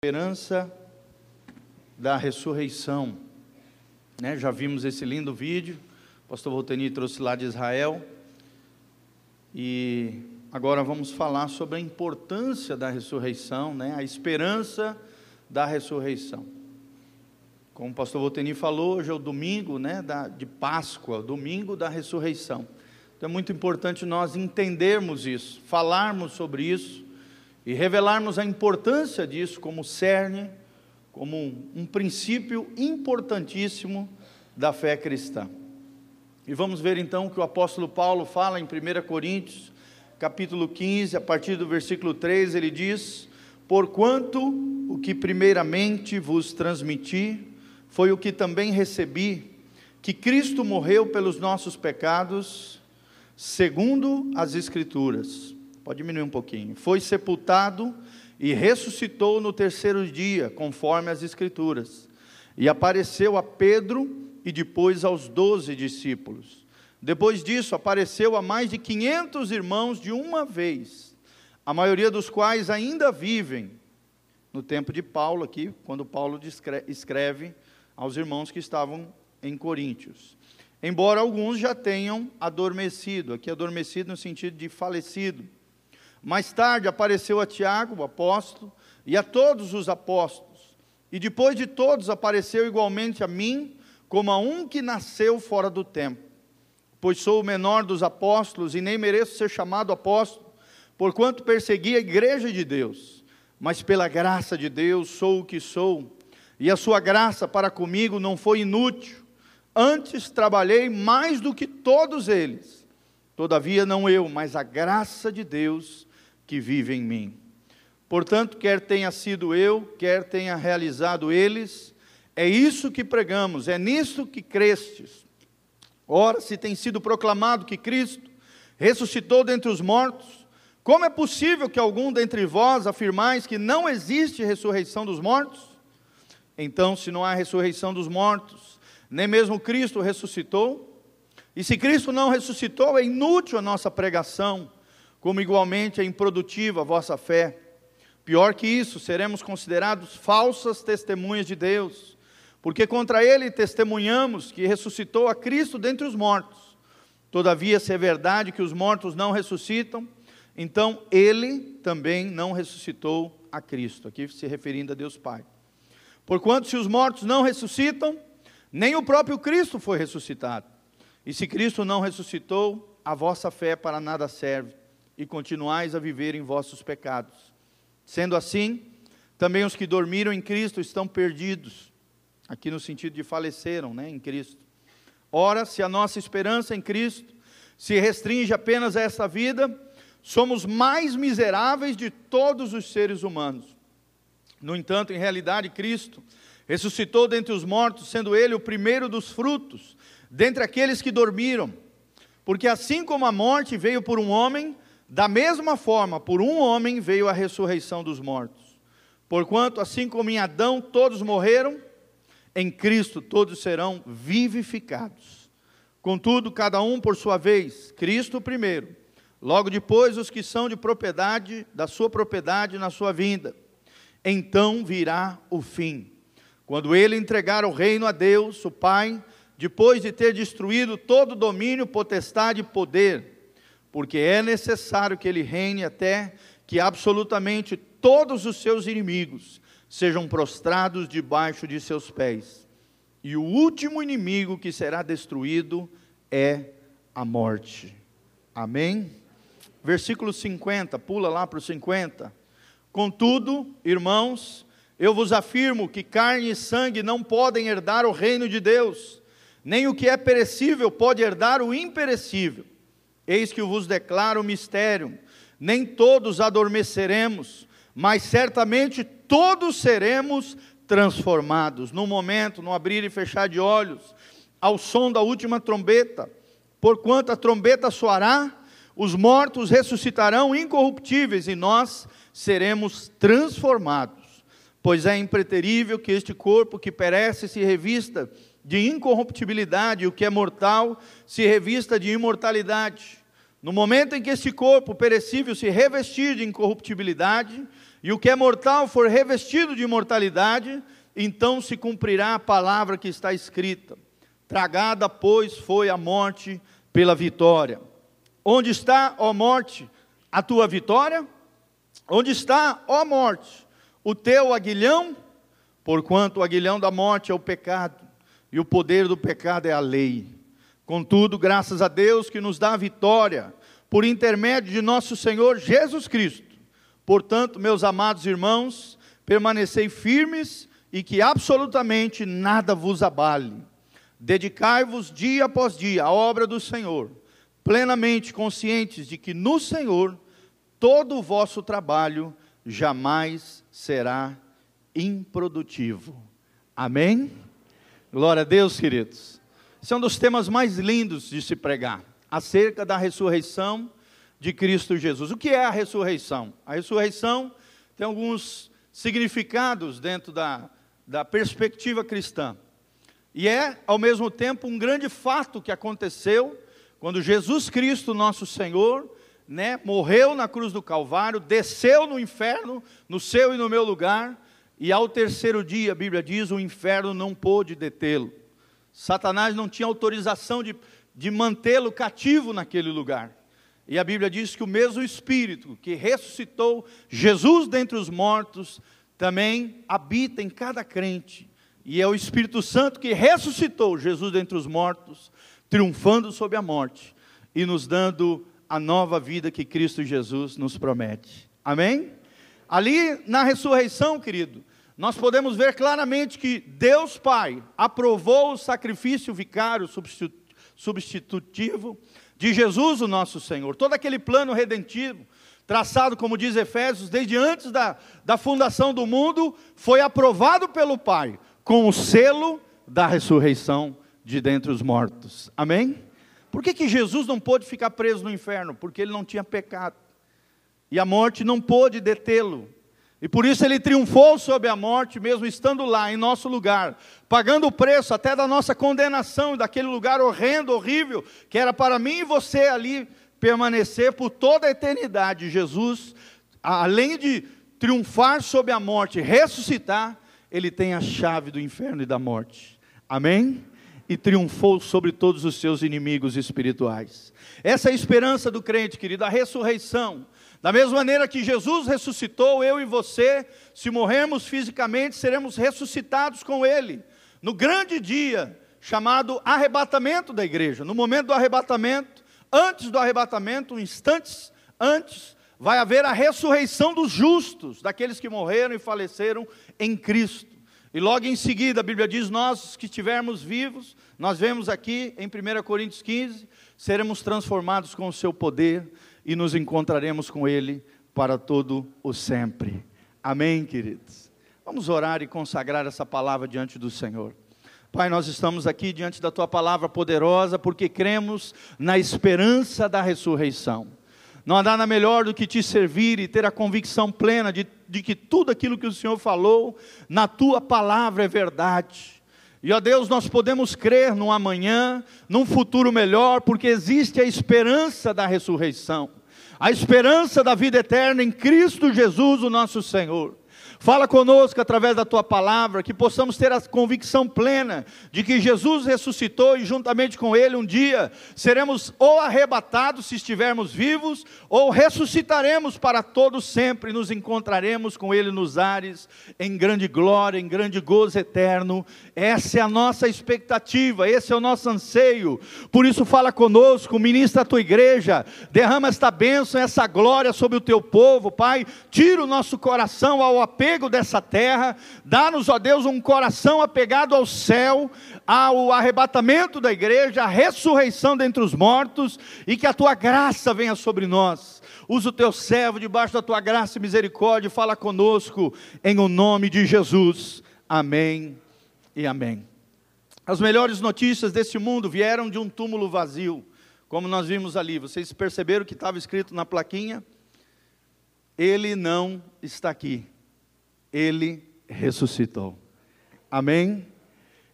esperança da ressurreição. Né? Já vimos esse lindo vídeo, o pastor Volteni trouxe lá de Israel. E agora vamos falar sobre a importância da ressurreição, né? a esperança da ressurreição. Como o pastor Volteni falou, hoje é o domingo né, da, de Páscoa, domingo da ressurreição. Então é muito importante nós entendermos isso, falarmos sobre isso e revelarmos a importância disso como cerne, como um, um princípio importantíssimo da fé cristã. E vamos ver então o que o apóstolo Paulo fala em 1 Coríntios, capítulo 15, a partir do versículo 3, ele diz: Porquanto o que primeiramente vos transmiti foi o que também recebi, que Cristo morreu pelos nossos pecados, segundo as Escrituras Pode diminuir um pouquinho. Foi sepultado e ressuscitou no terceiro dia, conforme as Escrituras. E apareceu a Pedro e depois aos doze discípulos. Depois disso, apareceu a mais de 500 irmãos de uma vez, a maioria dos quais ainda vivem no tempo de Paulo, aqui, quando Paulo escreve aos irmãos que estavam em Coríntios. Embora alguns já tenham adormecido, aqui adormecido no sentido de falecido. Mais tarde apareceu a Tiago, o apóstolo, e a todos os apóstolos. E depois de todos apareceu igualmente a mim, como a um que nasceu fora do tempo. Pois sou o menor dos apóstolos e nem mereço ser chamado apóstolo, porquanto persegui a igreja de Deus. Mas pela graça de Deus sou o que sou, e a sua graça para comigo não foi inútil. Antes trabalhei mais do que todos eles. Todavia, não eu, mas a graça de Deus que vive em mim. Portanto, quer tenha sido eu, quer tenha realizado eles, é isso que pregamos, é nisso que crestes. Ora, se tem sido proclamado que Cristo ressuscitou dentre os mortos, como é possível que algum dentre vós afirmais que não existe ressurreição dos mortos? Então, se não há ressurreição dos mortos, nem mesmo Cristo ressuscitou, e se Cristo não ressuscitou, é inútil a nossa pregação como igualmente é improdutiva a vossa fé. Pior que isso, seremos considerados falsas testemunhas de Deus, porque contra ele testemunhamos que ressuscitou a Cristo dentre os mortos. Todavia, se é verdade que os mortos não ressuscitam, então ele também não ressuscitou a Cristo, aqui se referindo a Deus Pai. Porquanto, se os mortos não ressuscitam, nem o próprio Cristo foi ressuscitado. E se Cristo não ressuscitou, a vossa fé para nada serve e continuais a viver em vossos pecados. Sendo assim, também os que dormiram em Cristo estão perdidos, aqui no sentido de faleceram né, em Cristo. Ora, se a nossa esperança em Cristo se restringe apenas a esta vida, somos mais miseráveis de todos os seres humanos. No entanto, em realidade, Cristo ressuscitou dentre os mortos, sendo Ele o primeiro dos frutos, dentre aqueles que dormiram. Porque assim como a morte veio por um homem, da mesma forma, por um homem veio a ressurreição dos mortos. Porquanto, assim como em Adão todos morreram, em Cristo todos serão vivificados. Contudo, cada um por sua vez, Cristo primeiro, logo depois os que são de propriedade, da sua propriedade na sua vinda. Então virá o fim, quando ele entregar o reino a Deus, o Pai, depois de ter destruído todo domínio, potestade e poder porque é necessário que ele reine até que absolutamente todos os seus inimigos sejam prostrados debaixo de seus pés. E o último inimigo que será destruído é a morte. Amém? Versículo 50, pula lá para o 50. Contudo, irmãos, eu vos afirmo que carne e sangue não podem herdar o reino de Deus, nem o que é perecível pode herdar o imperecível. Eis que vos declaro o mistério: nem todos adormeceremos, mas certamente todos seremos transformados. No momento, no abrir e fechar de olhos, ao som da última trombeta. Porquanto a trombeta soará, os mortos ressuscitarão incorruptíveis e nós seremos transformados. Pois é impreterível que este corpo que perece se revista de incorruptibilidade, o que é mortal se revista de imortalidade. No momento em que este corpo perecível se revestir de incorruptibilidade, e o que é mortal for revestido de imortalidade, então se cumprirá a palavra que está escrita: Tragada, pois, foi a morte pela vitória. Onde está, ó morte, a tua vitória? Onde está, ó morte, o teu aguilhão? Porquanto o aguilhão da morte é o pecado, e o poder do pecado é a lei. Contudo, graças a Deus que nos dá a vitória, por intermédio de nosso Senhor Jesus Cristo. Portanto, meus amados irmãos, permanecei firmes e que absolutamente nada vos abale. Dedicai-vos dia após dia à obra do Senhor, plenamente conscientes de que no Senhor todo o vosso trabalho jamais será improdutivo. Amém? Glória a Deus, queridos. Esse é um dos temas mais lindos de se pregar, acerca da ressurreição de Cristo Jesus. O que é a ressurreição? A ressurreição tem alguns significados dentro da, da perspectiva cristã. E é, ao mesmo tempo, um grande fato que aconteceu quando Jesus Cristo, nosso Senhor, né, morreu na cruz do Calvário, desceu no inferno, no seu e no meu lugar, e ao terceiro dia, a Bíblia diz, o inferno não pôde detê-lo. Satanás não tinha autorização de, de mantê-lo cativo naquele lugar. E a Bíblia diz que o mesmo Espírito que ressuscitou Jesus dentre os mortos, também habita em cada crente. E é o Espírito Santo que ressuscitou Jesus dentre os mortos, triunfando sobre a morte e nos dando a nova vida que Cristo Jesus nos promete. Amém? Ali na ressurreição, querido, nós podemos ver claramente que Deus Pai aprovou o sacrifício vicário substitutivo de Jesus, o nosso Senhor. Todo aquele plano redentivo traçado, como diz Efésios, desde antes da, da fundação do mundo, foi aprovado pelo Pai, com o selo da ressurreição de dentre os mortos. Amém? Por que, que Jesus não pôde ficar preso no inferno? Porque ele não tinha pecado. E a morte não pôde detê-lo. E por isso ele triunfou sobre a morte, mesmo estando lá, em nosso lugar, pagando o preço até da nossa condenação, daquele lugar horrendo, horrível, que era para mim e você ali permanecer por toda a eternidade. Jesus, além de triunfar sobre a morte, ressuscitar, ele tem a chave do inferno e da morte. Amém? E triunfou sobre todos os seus inimigos espirituais. Essa é a esperança do crente, querido, a ressurreição. Da mesma maneira que Jesus ressuscitou, eu e você, se morrermos fisicamente, seremos ressuscitados com Ele. No grande dia, chamado arrebatamento da igreja. No momento do arrebatamento, antes do arrebatamento, instantes antes, vai haver a ressurreição dos justos, daqueles que morreram e faleceram em Cristo. E logo em seguida, a Bíblia diz: Nós que estivermos vivos, nós vemos aqui em 1 Coríntios 15, seremos transformados com o seu poder e nos encontraremos com Ele para todo o sempre. Amém, queridos? Vamos orar e consagrar essa palavra diante do Senhor. Pai, nós estamos aqui diante da tua palavra poderosa porque cremos na esperança da ressurreição. Não há nada melhor do que te servir e ter a convicção plena de, de que tudo aquilo que o Senhor falou na tua palavra é verdade. E ó Deus, nós podemos crer no amanhã, num futuro melhor, porque existe a esperança da ressurreição, a esperança da vida eterna em Cristo Jesus, o nosso Senhor. Fala conosco através da tua palavra, que possamos ter a convicção plena de que Jesus ressuscitou e juntamente com ele um dia seremos ou arrebatados se estivermos vivos, ou ressuscitaremos para todos sempre, nos encontraremos com ele nos ares em grande glória, em grande gozo eterno. Essa é a nossa expectativa, esse é o nosso anseio. Por isso fala conosco, ministra a tua igreja, derrama esta bênção, essa glória sobre o teu povo, Pai. Tira o nosso coração ao apego dessa terra, dá-nos, ó Deus, um coração apegado ao céu, ao arrebatamento da igreja, à ressurreição dentre os mortos, e que a tua graça venha sobre nós. Usa o teu servo debaixo da tua graça e misericórdia, fala conosco, em o nome de Jesus. Amém e amém. As melhores notícias desse mundo vieram de um túmulo vazio, como nós vimos ali. Vocês perceberam que estava escrito na plaquinha? Ele não está aqui ele ressuscitou. Amém?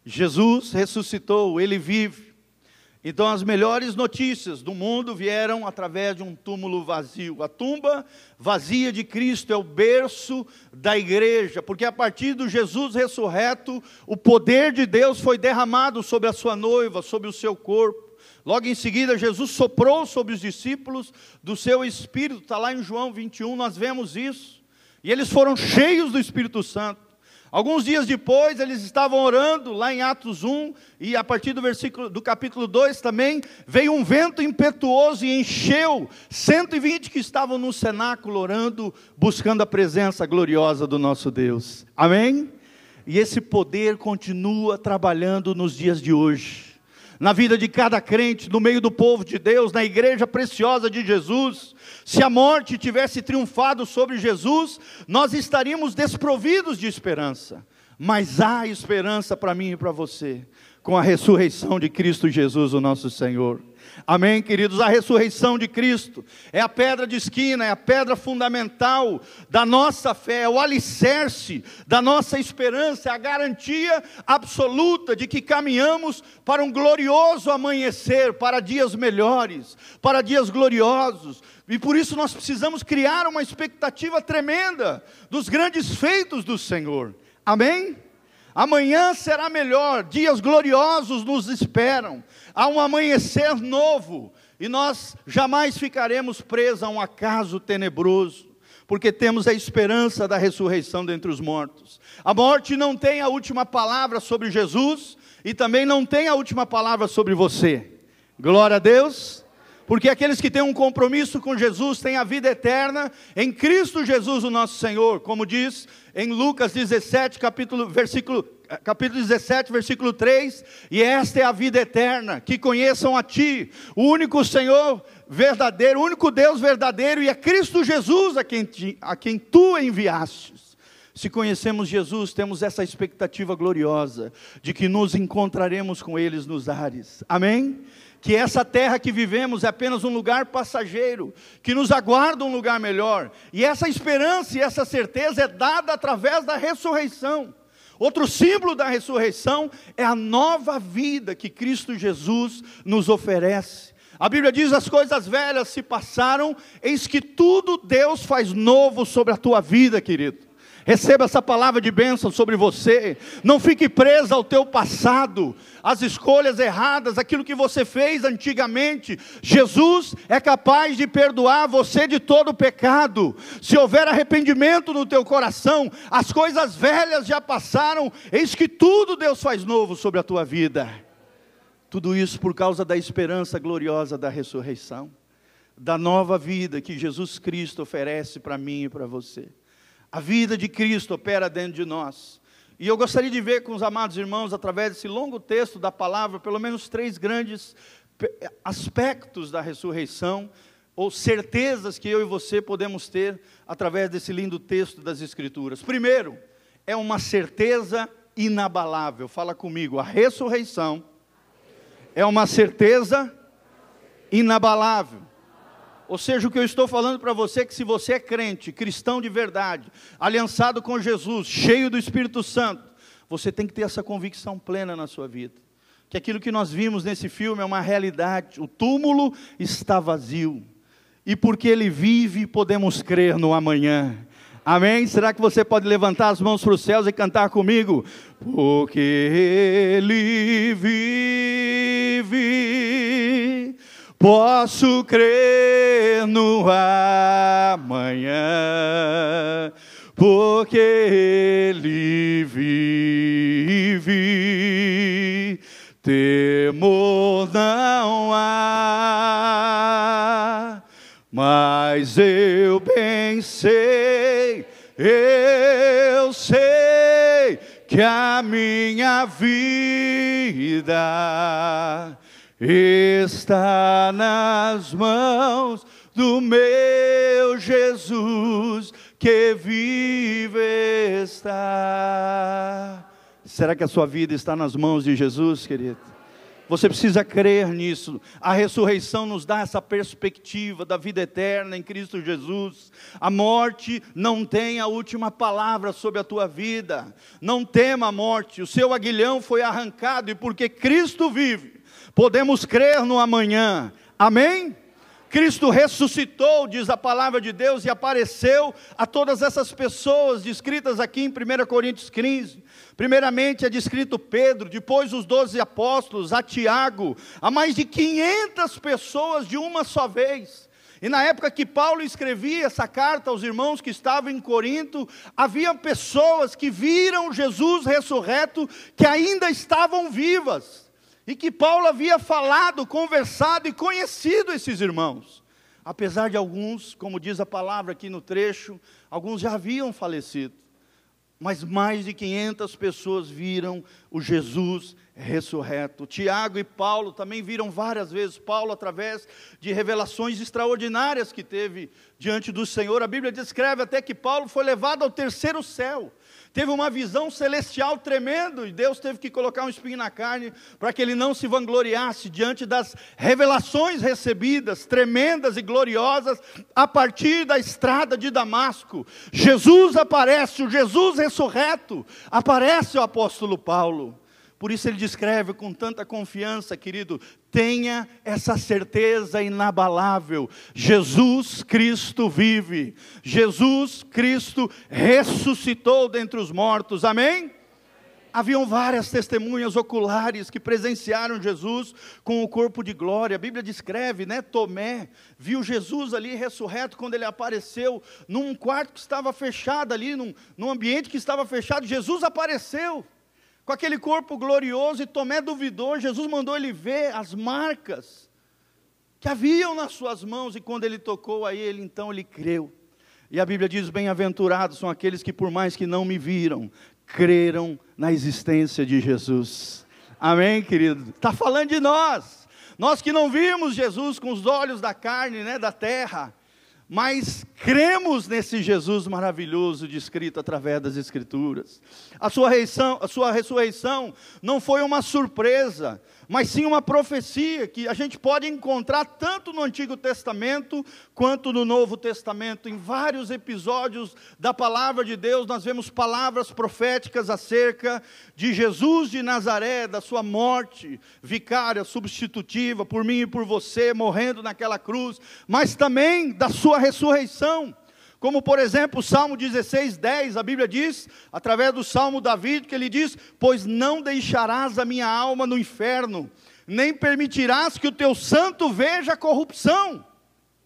Jesus ressuscitou, ele vive. Então, as melhores notícias do mundo vieram através de um túmulo vazio. A tumba vazia de Cristo é o berço da igreja, porque a partir do Jesus ressurreto, o poder de Deus foi derramado sobre a sua noiva, sobre o seu corpo. Logo em seguida, Jesus soprou sobre os discípulos do seu espírito, está lá em João 21, nós vemos isso. E eles foram cheios do Espírito Santo. Alguns dias depois, eles estavam orando lá em Atos 1, e a partir do versículo do capítulo 2 também, veio um vento impetuoso e encheu 120 que estavam no cenáculo orando, buscando a presença gloriosa do nosso Deus. Amém? E esse poder continua trabalhando nos dias de hoje na vida de cada crente, no meio do povo de Deus, na igreja preciosa de Jesus. Se a morte tivesse triunfado sobre Jesus, nós estaríamos desprovidos de esperança. Mas há esperança para mim e para você, com a ressurreição de Cristo Jesus, o nosso Senhor. Amém, queridos? A ressurreição de Cristo é a pedra de esquina, é a pedra fundamental da nossa fé, é o alicerce da nossa esperança, é a garantia absoluta de que caminhamos para um glorioso amanhecer, para dias melhores, para dias gloriosos. E por isso nós precisamos criar uma expectativa tremenda dos grandes feitos do Senhor. Amém? Amanhã será melhor, dias gloriosos nos esperam, há um amanhecer novo, e nós jamais ficaremos presos a um acaso tenebroso, porque temos a esperança da ressurreição dentre os mortos. A morte não tem a última palavra sobre Jesus, e também não tem a última palavra sobre você. Glória a Deus porque aqueles que têm um compromisso com Jesus têm a vida eterna em Cristo Jesus, o nosso Senhor, como diz em Lucas 17, capítulo, versículo, capítulo 17, versículo 3, e esta é a vida eterna, que conheçam a Ti, o único Senhor verdadeiro, o único Deus verdadeiro, e é Cristo Jesus a quem, a quem Tu enviastes. Se conhecemos Jesus, temos essa expectativa gloriosa de que nos encontraremos com eles nos ares. Amém? Que essa terra que vivemos é apenas um lugar passageiro, que nos aguarda um lugar melhor. E essa esperança e essa certeza é dada através da ressurreição. Outro símbolo da ressurreição é a nova vida que Cristo Jesus nos oferece. A Bíblia diz: as coisas velhas se passaram, eis que tudo Deus faz novo sobre a tua vida, querido. Receba essa palavra de bênção sobre você. Não fique presa ao teu passado, às escolhas erradas, aquilo que você fez antigamente. Jesus é capaz de perdoar você de todo o pecado. Se houver arrependimento no teu coração, as coisas velhas já passaram, eis que tudo Deus faz novo sobre a tua vida. Tudo isso por causa da esperança gloriosa da ressurreição, da nova vida que Jesus Cristo oferece para mim e para você. A vida de Cristo opera dentro de nós. E eu gostaria de ver com os amados irmãos, através desse longo texto da palavra, pelo menos três grandes aspectos da ressurreição, ou certezas que eu e você podemos ter através desse lindo texto das Escrituras. Primeiro, é uma certeza inabalável. Fala comigo, a ressurreição é uma certeza inabalável. Ou seja, o que eu estou falando para você é que se você é crente, cristão de verdade, aliançado com Jesus, cheio do Espírito Santo, você tem que ter essa convicção plena na sua vida. Que aquilo que nós vimos nesse filme é uma realidade. O túmulo está vazio. E porque ele vive, podemos crer no amanhã. Amém? Será que você pode levantar as mãos para os céus e cantar comigo? Porque ele vive Posso crer no amanhã, porque Ele vive. Temor não há, mas eu bem sei, eu sei que a minha vida está nas mãos do meu Jesus que vive está. Será que a sua vida está nas mãos de Jesus, querido? Você precisa crer nisso. A ressurreição nos dá essa perspectiva da vida eterna em Cristo Jesus. A morte não tem a última palavra sobre a tua vida. Não tema a morte. O seu aguilhão foi arrancado e porque Cristo vive, podemos crer no amanhã. Amém? Cristo ressuscitou, diz a palavra de Deus, e apareceu a todas essas pessoas descritas aqui em 1 Coríntios 15. Primeiramente é descrito Pedro, depois os doze apóstolos, a Tiago, a mais de 500 pessoas de uma só vez. E na época que Paulo escrevia essa carta aos irmãos que estavam em Corinto, havia pessoas que viram Jesus ressurreto que ainda estavam vivas. E que Paulo havia falado, conversado e conhecido esses irmãos. Apesar de alguns, como diz a palavra aqui no trecho, alguns já haviam falecido mas mais de 500 pessoas viram o Jesus ressurreto. Tiago e Paulo também viram várias vezes Paulo através de revelações extraordinárias que teve diante do Senhor. A Bíblia descreve até que Paulo foi levado ao terceiro céu teve uma visão celestial tremendo, e Deus teve que colocar um espinho na carne para que ele não se vangloriasse diante das revelações recebidas, tremendas e gloriosas, a partir da estrada de Damasco. Jesus aparece, o Jesus ressurreto, aparece o apóstolo Paulo. Por isso ele descreve com tanta confiança, querido, tenha essa certeza inabalável: Jesus Cristo vive, Jesus Cristo ressuscitou dentre os mortos, amém? Haviam várias testemunhas oculares que presenciaram Jesus com o corpo de glória. A Bíblia descreve, né? Tomé viu Jesus ali ressurreto quando ele apareceu num quarto que estava fechado ali, num, num ambiente que estava fechado. Jesus apareceu com aquele corpo glorioso, e Tomé duvidou, Jesus mandou ele ver as marcas que haviam nas suas mãos, e quando ele tocou a ele, então ele creu. E a Bíblia diz: Bem-aventurados são aqueles que, por mais que não me viram, creram na existência de Jesus. Amém, querido? Está falando de nós, nós que não vimos Jesus com os olhos da carne, né, da terra, mas cremos nesse Jesus maravilhoso descrito através das Escrituras. A sua, reição, a sua ressurreição não foi uma surpresa, mas sim uma profecia que a gente pode encontrar tanto no Antigo Testamento quanto no Novo Testamento. Em vários episódios da palavra de Deus, nós vemos palavras proféticas acerca de Jesus de Nazaré, da sua morte vicária, substitutiva, por mim e por você, morrendo naquela cruz, mas também da sua ressurreição. Como, por exemplo, o Salmo 16, 10, a Bíblia diz, através do Salmo Davi, que ele diz: Pois não deixarás a minha alma no inferno, nem permitirás que o teu santo veja a corrupção.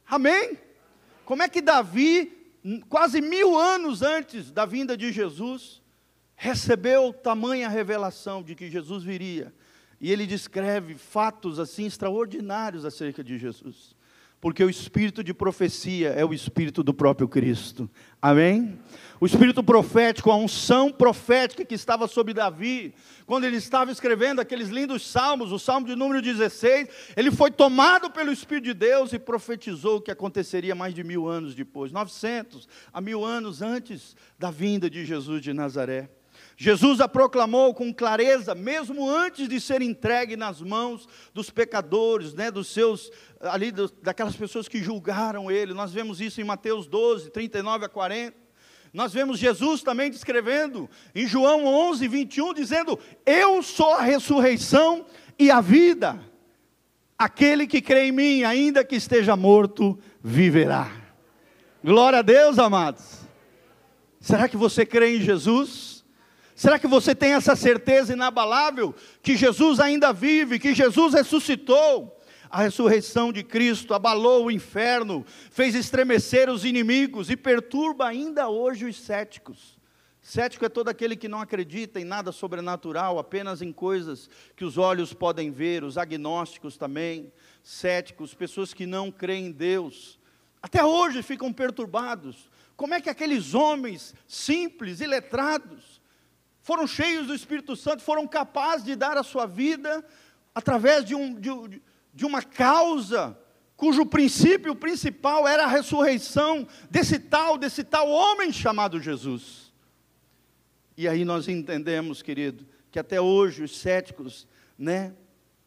Amém? Como é que Davi, quase mil anos antes da vinda de Jesus, recebeu tamanha revelação de que Jesus viria? E ele descreve fatos assim extraordinários acerca de Jesus porque o espírito de profecia é o espírito do próprio Cristo. Amém? O espírito profético, a unção profética que estava sobre Davi, quando ele estava escrevendo aqueles lindos salmos, o salmo de número 16, ele foi tomado pelo Espírito de Deus e profetizou o que aconteceria mais de mil anos depois 900 a mil anos antes da vinda de Jesus de Nazaré. Jesus a proclamou com clareza, mesmo antes de ser entregue nas mãos dos pecadores, né, dos seus, ali, dos, daquelas pessoas que julgaram ele. Nós vemos isso em Mateus 12, 39 a 40. Nós vemos Jesus também descrevendo em João 11, 21, dizendo: Eu sou a ressurreição e a vida. Aquele que crê em mim, ainda que esteja morto, viverá. Glória a Deus, amados. Será que você crê em Jesus? Será que você tem essa certeza inabalável que Jesus ainda vive, que Jesus ressuscitou? A ressurreição de Cristo abalou o inferno, fez estremecer os inimigos e perturba ainda hoje os céticos. Cético é todo aquele que não acredita em nada sobrenatural, apenas em coisas que os olhos podem ver, os agnósticos também, céticos, pessoas que não creem em Deus. Até hoje ficam perturbados. Como é que aqueles homens simples e letrados, foram cheios do Espírito Santo, foram capazes de dar a sua vida através de, um, de, de uma causa cujo princípio principal era a ressurreição desse tal, desse tal homem chamado Jesus. E aí nós entendemos, querido, que até hoje os céticos, né,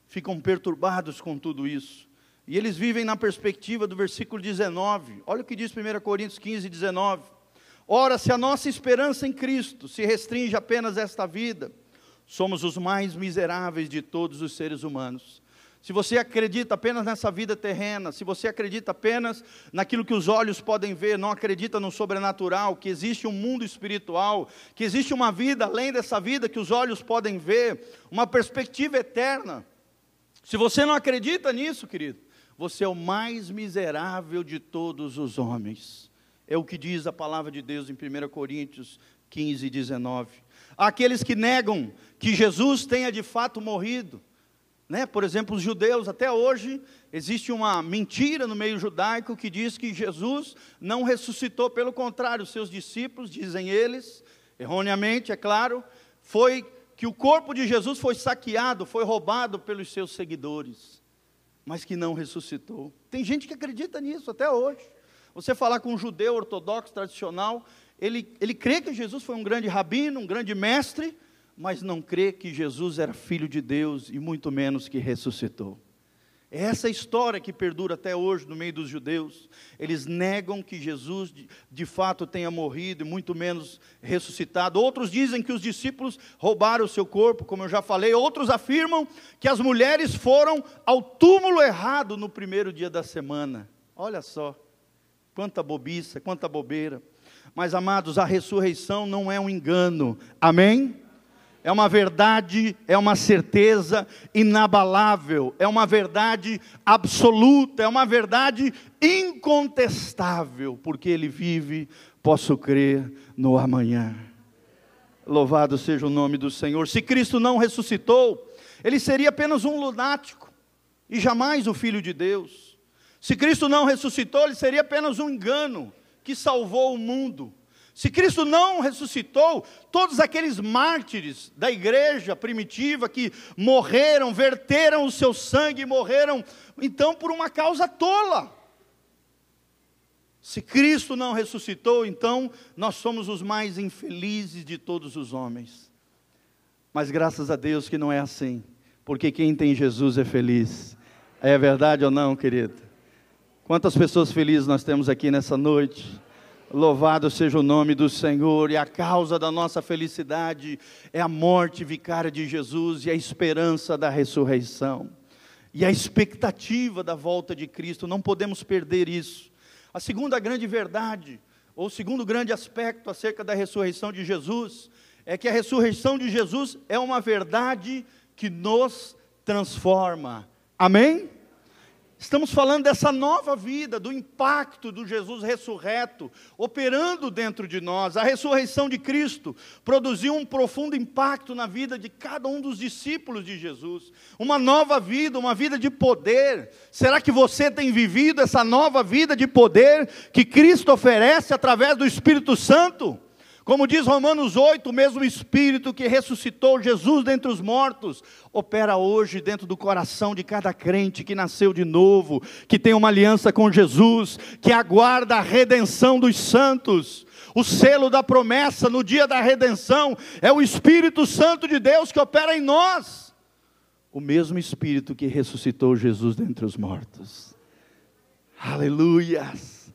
ficam perturbados com tudo isso. E eles vivem na perspectiva do versículo 19. Olha o que diz 1 Coríntios 15, 19. Ora, se a nossa esperança em Cristo se restringe apenas a esta vida, somos os mais miseráveis de todos os seres humanos. se você acredita apenas nessa vida terrena, se você acredita apenas naquilo que os olhos podem ver, não acredita no sobrenatural, que existe um mundo espiritual, que existe uma vida além dessa vida que os olhos podem ver, uma perspectiva eterna. Se você não acredita nisso, querido, você é o mais miserável de todos os homens. É o que diz a palavra de Deus em 1 Coríntios 15, 19. Há aqueles que negam que Jesus tenha de fato morrido né? Por exemplo, os judeus, até hoje, existe uma mentira no meio judaico que diz que Jesus não ressuscitou, pelo contrário, seus discípulos, dizem eles, erroneamente, é claro, foi que o corpo de Jesus foi saqueado, foi roubado pelos seus seguidores, mas que não ressuscitou. Tem gente que acredita nisso até hoje. Você falar com um judeu ortodoxo tradicional, ele, ele crê que Jesus foi um grande rabino, um grande mestre, mas não crê que Jesus era filho de Deus e muito menos que ressuscitou. É essa história que perdura até hoje no meio dos judeus. Eles negam que Jesus de, de, fato tenha morrido e muito menos ressuscitado. Outros dizem que os discípulos roubaram o seu corpo, como eu já falei. Outros afirmam que as mulheres foram ao túmulo errado no primeiro dia da semana. Olha só, quanta bobiça, quanta bobeira. Mas amados, a ressurreição não é um engano. Amém? é uma verdade, é uma certeza inabalável, é uma verdade absoluta, é uma verdade incontestável, porque Ele vive, posso crer no amanhã. Louvado seja o nome do Senhor. Se Cristo não ressuscitou, Ele seria apenas um lunático e jamais o Filho de Deus. Se Cristo não ressuscitou, Ele seria apenas um engano que salvou o mundo se Cristo não ressuscitou, todos aqueles mártires da igreja primitiva que morreram, verteram o seu sangue, morreram, então por uma causa tola. Se Cristo não ressuscitou, então nós somos os mais infelizes de todos os homens. Mas graças a Deus que não é assim, porque quem tem Jesus é feliz. É verdade ou não, querido? Quantas pessoas felizes nós temos aqui nessa noite? Louvado seja o nome do Senhor, e a causa da nossa felicidade é a morte vicária de Jesus e a esperança da ressurreição, e a expectativa da volta de Cristo, não podemos perder isso. A segunda grande verdade, ou o segundo grande aspecto acerca da ressurreição de Jesus, é que a ressurreição de Jesus é uma verdade que nos transforma. Amém? Estamos falando dessa nova vida, do impacto do Jesus ressurreto operando dentro de nós. A ressurreição de Cristo produziu um profundo impacto na vida de cada um dos discípulos de Jesus. Uma nova vida, uma vida de poder. Será que você tem vivido essa nova vida de poder que Cristo oferece através do Espírito Santo? Como diz Romanos 8, o mesmo Espírito que ressuscitou Jesus dentre os mortos, opera hoje dentro do coração de cada crente que nasceu de novo, que tem uma aliança com Jesus, que aguarda a redenção dos santos. O selo da promessa no dia da redenção é o Espírito Santo de Deus que opera em nós. O mesmo Espírito que ressuscitou Jesus dentre os mortos. Aleluias!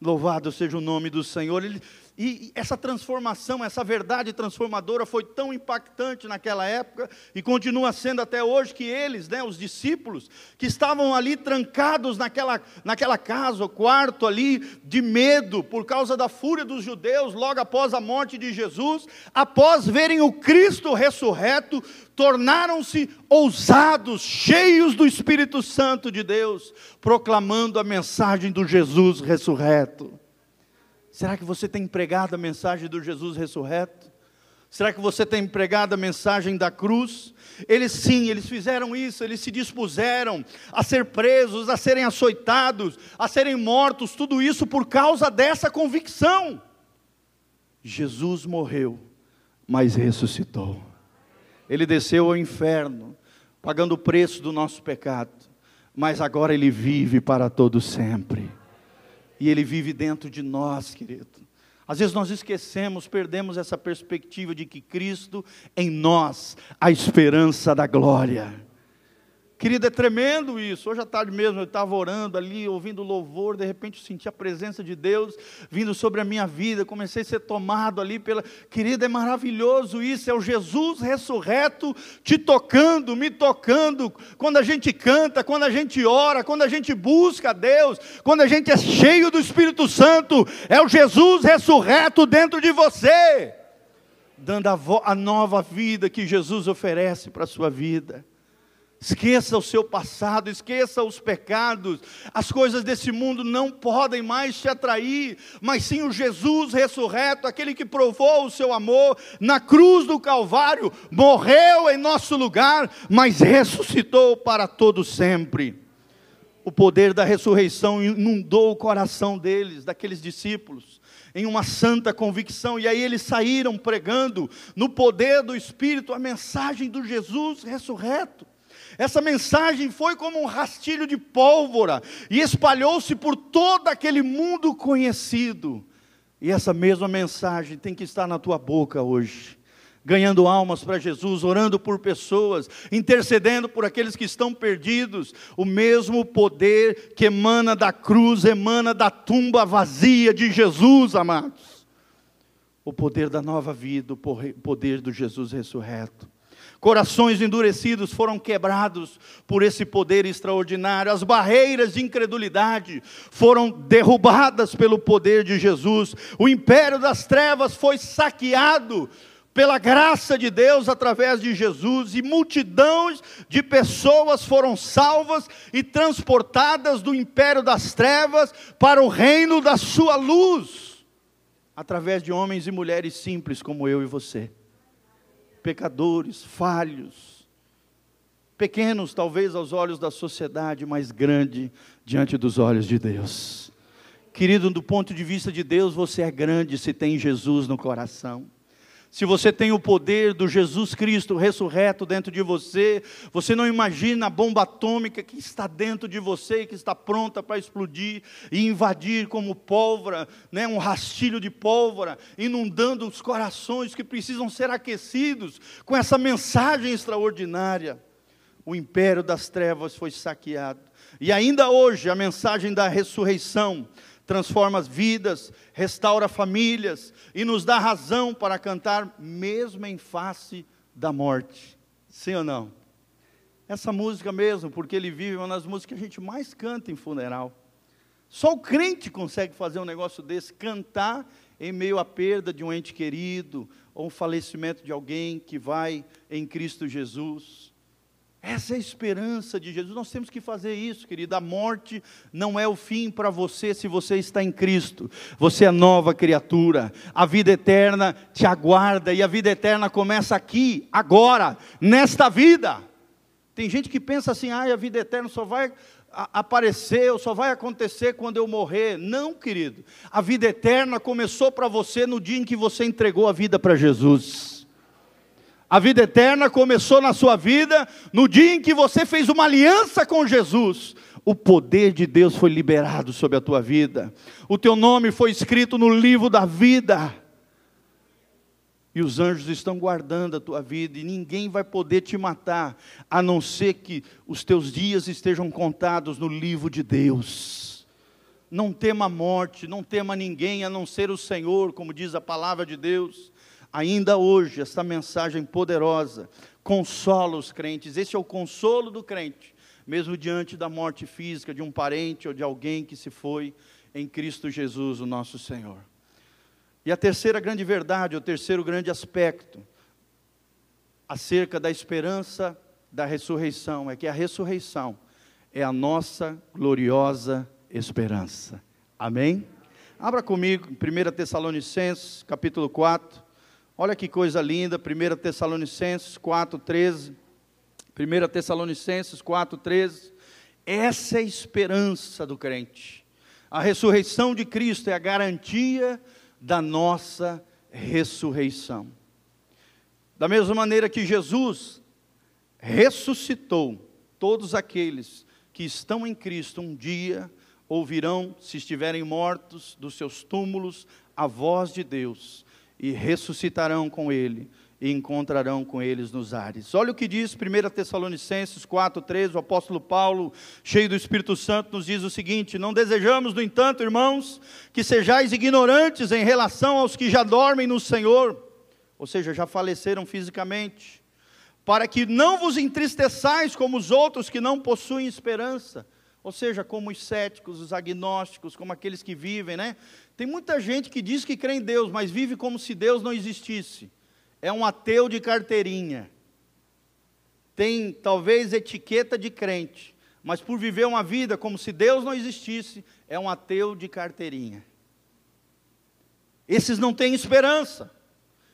Louvado seja o nome do Senhor. Ele, e essa transformação, essa verdade transformadora foi tão impactante naquela época e continua sendo até hoje que eles, né, os discípulos, que estavam ali trancados naquela, naquela casa, o quarto ali, de medo por causa da fúria dos judeus, logo após a morte de Jesus, após verem o Cristo ressurreto, tornaram-se ousados, cheios do Espírito Santo de Deus, proclamando a mensagem do Jesus ressurreto. Será que você tem pregado a mensagem do Jesus ressurreto? Será que você tem pregado a mensagem da cruz? Eles sim, eles fizeram isso, eles se dispuseram a ser presos, a serem açoitados, a serem mortos, tudo isso por causa dessa convicção. Jesus morreu, mas ressuscitou. Ele desceu ao inferno, pagando o preço do nosso pecado, mas agora ele vive para todo sempre e Ele vive dentro de nós, querido. Às vezes nós esquecemos, perdemos essa perspectiva de que Cristo em nós, a esperança da glória. Querido, é tremendo isso. Hoje à tarde mesmo eu estava orando ali, ouvindo louvor, de repente eu senti a presença de Deus vindo sobre a minha vida, comecei a ser tomado ali pela. Querido, é maravilhoso isso, é o Jesus ressurreto te tocando, me tocando. Quando a gente canta, quando a gente ora, quando a gente busca a Deus, quando a gente é cheio do Espírito Santo, é o Jesus ressurreto dentro de você, dando a, a nova vida que Jesus oferece para a sua vida. Esqueça o seu passado, esqueça os pecados, as coisas desse mundo não podem mais te atrair, mas sim o Jesus ressurreto, aquele que provou o seu amor na cruz do Calvário, morreu em nosso lugar, mas ressuscitou para todo sempre. O poder da ressurreição inundou o coração deles, daqueles discípulos, em uma santa convicção, e aí eles saíram pregando no poder do Espírito a mensagem do Jesus ressurreto. Essa mensagem foi como um rastilho de pólvora e espalhou-se por todo aquele mundo conhecido. E essa mesma mensagem tem que estar na tua boca hoje. Ganhando almas para Jesus, orando por pessoas, intercedendo por aqueles que estão perdidos. O mesmo poder que emana da cruz, emana da tumba vazia de Jesus, amados. O poder da nova vida, o poder do Jesus ressurreto. Corações endurecidos foram quebrados por esse poder extraordinário. As barreiras de incredulidade foram derrubadas pelo poder de Jesus. O império das trevas foi saqueado pela graça de Deus através de Jesus, e multidões de pessoas foram salvas e transportadas do império das trevas para o reino da sua luz, através de homens e mulheres simples como eu e você pecadores, falhos, pequenos talvez aos olhos da sociedade, mas grande diante dos olhos de Deus. Querido, do ponto de vista de Deus, você é grande se tem Jesus no coração se você tem o poder do Jesus Cristo ressurreto dentro de você, você não imagina a bomba atômica que está dentro de você e que está pronta para explodir e invadir como pólvora, né, um rastilho de pólvora, inundando os corações que precisam ser aquecidos com essa mensagem extraordinária. O império das trevas foi saqueado. E ainda hoje a mensagem da ressurreição transforma as vidas, restaura famílias e nos dá razão para cantar mesmo em face da morte. Sim ou não? Essa música mesmo, porque ele vive, é uma das músicas que a gente mais canta em funeral. Só o crente consegue fazer um negócio desse, cantar em meio à perda de um ente querido, ou um falecimento de alguém que vai em Cristo Jesus. Essa é a esperança de Jesus. Nós temos que fazer isso, querida. A morte não é o fim para você se você está em Cristo. Você é nova criatura. A vida eterna te aguarda e a vida eterna começa aqui, agora, nesta vida. Tem gente que pensa assim: ah, a vida eterna só vai aparecer ou só vai acontecer quando eu morrer. Não, querido. A vida eterna começou para você no dia em que você entregou a vida para Jesus. A vida eterna começou na sua vida no dia em que você fez uma aliança com Jesus. O poder de Deus foi liberado sobre a tua vida. O teu nome foi escrito no livro da vida. E os anjos estão guardando a tua vida, e ninguém vai poder te matar, a não ser que os teus dias estejam contados no livro de Deus. Não tema a morte, não tema ninguém, a não ser o Senhor, como diz a palavra de Deus ainda hoje, essa mensagem poderosa consola os crentes. Esse é o consolo do crente, mesmo diante da morte física de um parente ou de alguém que se foi em Cristo Jesus, o nosso Senhor. E a terceira grande verdade, o terceiro grande aspecto acerca da esperança da ressurreição é que a ressurreição é a nossa gloriosa esperança. Amém? Abra comigo, 1 Tessalonicenses, capítulo 4. Olha que coisa linda, 1 Tessalonicenses 4,13. 1 Tessalonicenses 4,13. Essa é a esperança do crente. A ressurreição de Cristo é a garantia da nossa ressurreição. Da mesma maneira que Jesus ressuscitou todos aqueles que estão em Cristo um dia ouvirão, se estiverem mortos dos seus túmulos, a voz de Deus e ressuscitarão com ele e encontrarão com eles nos ares. Olha o que diz 1 Tessalonicenses 4,13, o apóstolo Paulo, cheio do Espírito Santo, nos diz o seguinte: Não desejamos, no entanto, irmãos, que sejais ignorantes em relação aos que já dormem no Senhor, ou seja, já faleceram fisicamente, para que não vos entristeçais como os outros que não possuem esperança. Ou seja, como os céticos, os agnósticos, como aqueles que vivem, né? Tem muita gente que diz que crê em Deus, mas vive como se Deus não existisse é um ateu de carteirinha. Tem talvez etiqueta de crente, mas por viver uma vida como se Deus não existisse, é um ateu de carteirinha. Esses não têm esperança.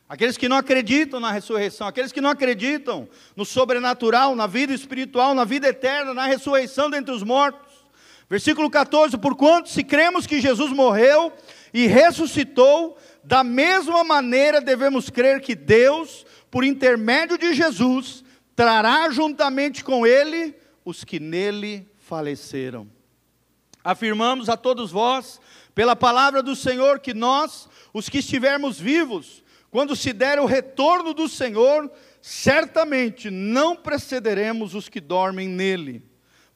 Aqueles que não acreditam na ressurreição, aqueles que não acreditam no sobrenatural, na vida espiritual, na vida eterna, na ressurreição dentre os mortos. Versículo 14: Porquanto, se cremos que Jesus morreu e ressuscitou, da mesma maneira, devemos crer que Deus, por intermédio de Jesus, trará juntamente com ele os que nele faleceram. Afirmamos a todos vós, pela palavra do Senhor, que nós, os que estivermos vivos, quando se der o retorno do Senhor, certamente não precederemos os que dormem nele.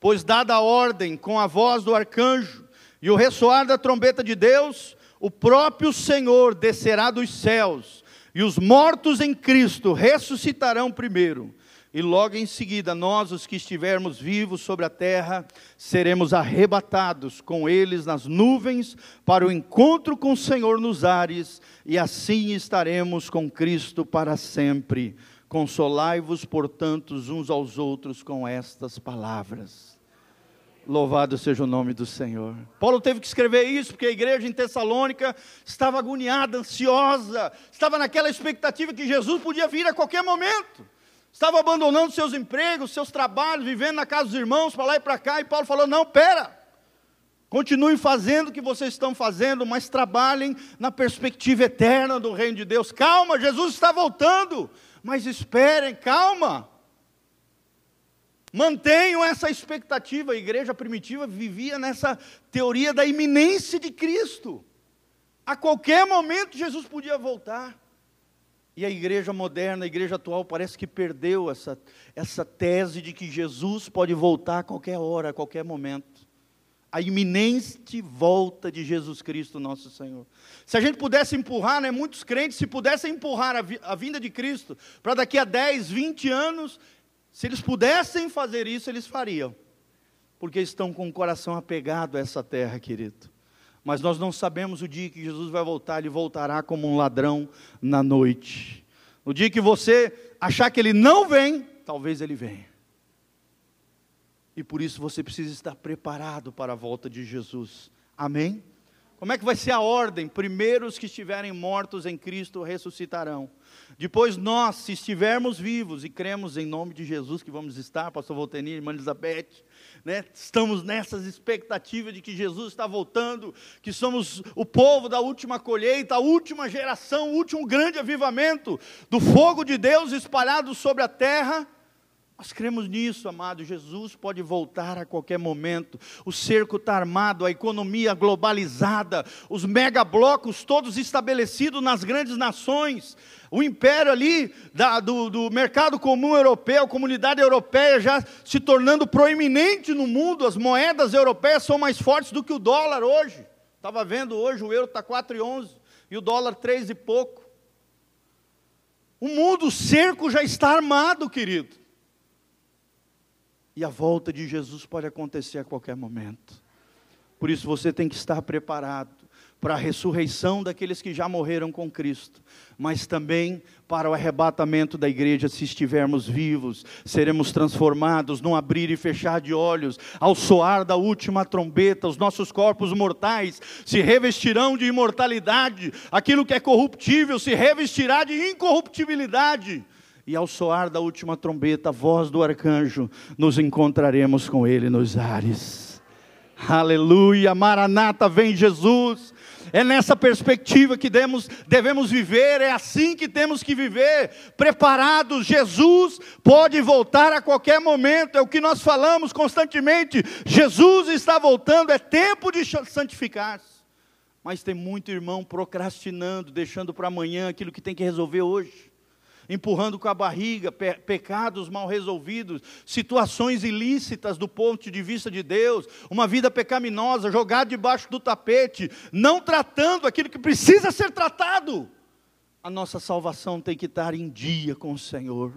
Pois, dada a ordem com a voz do arcanjo e o ressoar da trombeta de Deus, o próprio Senhor descerá dos céus, e os mortos em Cristo ressuscitarão primeiro. E logo em seguida, nós, os que estivermos vivos sobre a terra, seremos arrebatados com eles nas nuvens para o encontro com o Senhor nos ares, e assim estaremos com Cristo para sempre. Consolai-vos, portanto, uns aos outros com estas palavras. Louvado seja o nome do Senhor. Paulo teve que escrever isso porque a igreja em Tessalônica estava agoniada, ansiosa, estava naquela expectativa que Jesus podia vir a qualquer momento. Estava abandonando seus empregos, seus trabalhos, vivendo na casa dos irmãos, para lá e para cá. E Paulo falou: Não, pera, continuem fazendo o que vocês estão fazendo, mas trabalhem na perspectiva eterna do reino de Deus. Calma, Jesus está voltando, mas esperem, calma. Mantenham essa expectativa. A igreja primitiva vivia nessa teoria da iminência de Cristo. A qualquer momento Jesus podia voltar. E a igreja moderna, a igreja atual, parece que perdeu essa, essa tese de que Jesus pode voltar a qualquer hora, a qualquer momento. A iminente volta de Jesus Cristo, nosso Senhor. Se a gente pudesse empurrar, né, muitos crentes, se pudessem empurrar a, vi, a vinda de Cristo para daqui a 10, 20 anos, se eles pudessem fazer isso, eles fariam, porque estão com o coração apegado a essa terra, querido. Mas nós não sabemos o dia que Jesus vai voltar, ele voltará como um ladrão na noite. No dia que você achar que ele não vem, talvez ele venha. E por isso você precisa estar preparado para a volta de Jesus. Amém? Como é que vai ser a ordem? Primeiro os que estiverem mortos em Cristo ressuscitarão. Depois nós, se estivermos vivos e cremos em nome de Jesus que vamos estar, pastor Voltenir, irmã Elizabeth, né, estamos nessas expectativas de que Jesus está voltando, que somos o povo da última colheita, a última geração, o último grande avivamento do fogo de Deus espalhado sobre a terra. Nós cremos nisso, amado. Jesus pode voltar a qualquer momento. O cerco está armado, a economia globalizada, os megablocos todos estabelecidos nas grandes nações. O império ali da, do, do mercado comum europeu, comunidade europeia já se tornando proeminente no mundo. As moedas europeias são mais fortes do que o dólar hoje. Estava vendo hoje, o euro está 4,11 e o dólar 3 e pouco. O mundo, o cerco já está armado, querido. E a volta de Jesus pode acontecer a qualquer momento. Por isso você tem que estar preparado para a ressurreição daqueles que já morreram com Cristo, mas também para o arrebatamento da igreja, se estivermos vivos, seremos transformados num abrir e fechar de olhos, ao soar da última trombeta, os nossos corpos mortais se revestirão de imortalidade, aquilo que é corruptível se revestirá de incorruptibilidade e ao soar da última trombeta, a voz do arcanjo, nos encontraremos com ele nos ares. Aleluia, Maranata, vem Jesus. É nessa perspectiva que devemos, devemos viver, é assim que temos que viver, preparados. Jesus pode voltar a qualquer momento, é o que nós falamos constantemente. Jesus está voltando, é tempo de santificar-se. Mas tem muito irmão procrastinando, deixando para amanhã aquilo que tem que resolver hoje empurrando com a barriga, pe pecados mal resolvidos, situações ilícitas do ponto de vista de Deus, uma vida pecaminosa, jogada debaixo do tapete, não tratando aquilo que precisa ser tratado. A nossa salvação tem que estar em dia com o Senhor.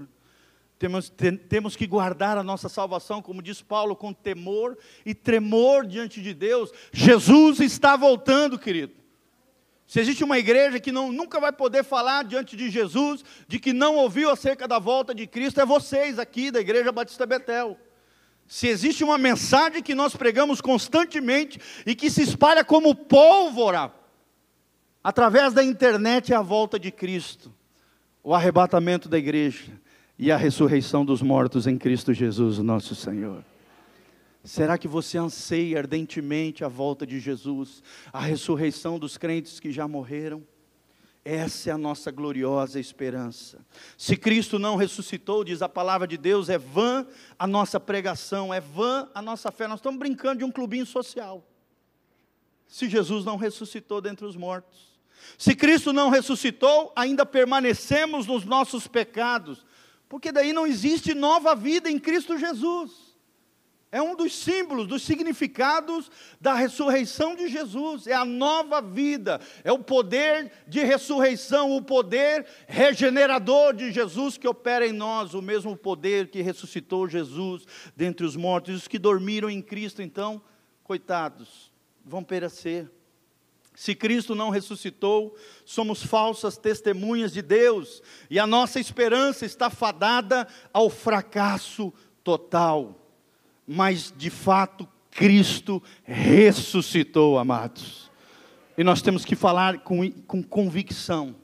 Temos, temos que guardar a nossa salvação, como diz Paulo, com temor e tremor diante de Deus. Jesus está voltando, querido. Se existe uma igreja que não, nunca vai poder falar diante de Jesus, de que não ouviu acerca da volta de Cristo, é vocês aqui da Igreja Batista Betel. Se existe uma mensagem que nós pregamos constantemente e que se espalha como pólvora, através da internet, é a volta de Cristo, o arrebatamento da igreja e a ressurreição dos mortos em Cristo Jesus, nosso Senhor. Será que você anseia ardentemente a volta de Jesus, a ressurreição dos crentes que já morreram? Essa é a nossa gloriosa esperança. Se Cristo não ressuscitou, diz a palavra de Deus, é vã a nossa pregação, é vã a nossa fé. Nós estamos brincando de um clubinho social. Se Jesus não ressuscitou dentre os mortos. Se Cristo não ressuscitou, ainda permanecemos nos nossos pecados, porque daí não existe nova vida em Cristo Jesus. É um dos símbolos, dos significados da ressurreição de Jesus. É a nova vida, é o poder de ressurreição, o poder regenerador de Jesus que opera em nós, o mesmo poder que ressuscitou Jesus dentre os mortos. Os que dormiram em Cristo, então, coitados, vão perecer. Se Cristo não ressuscitou, somos falsas testemunhas de Deus, e a nossa esperança está fadada ao fracasso total mas de fato Cristo ressuscitou, amados. E nós temos que falar com, com convicção,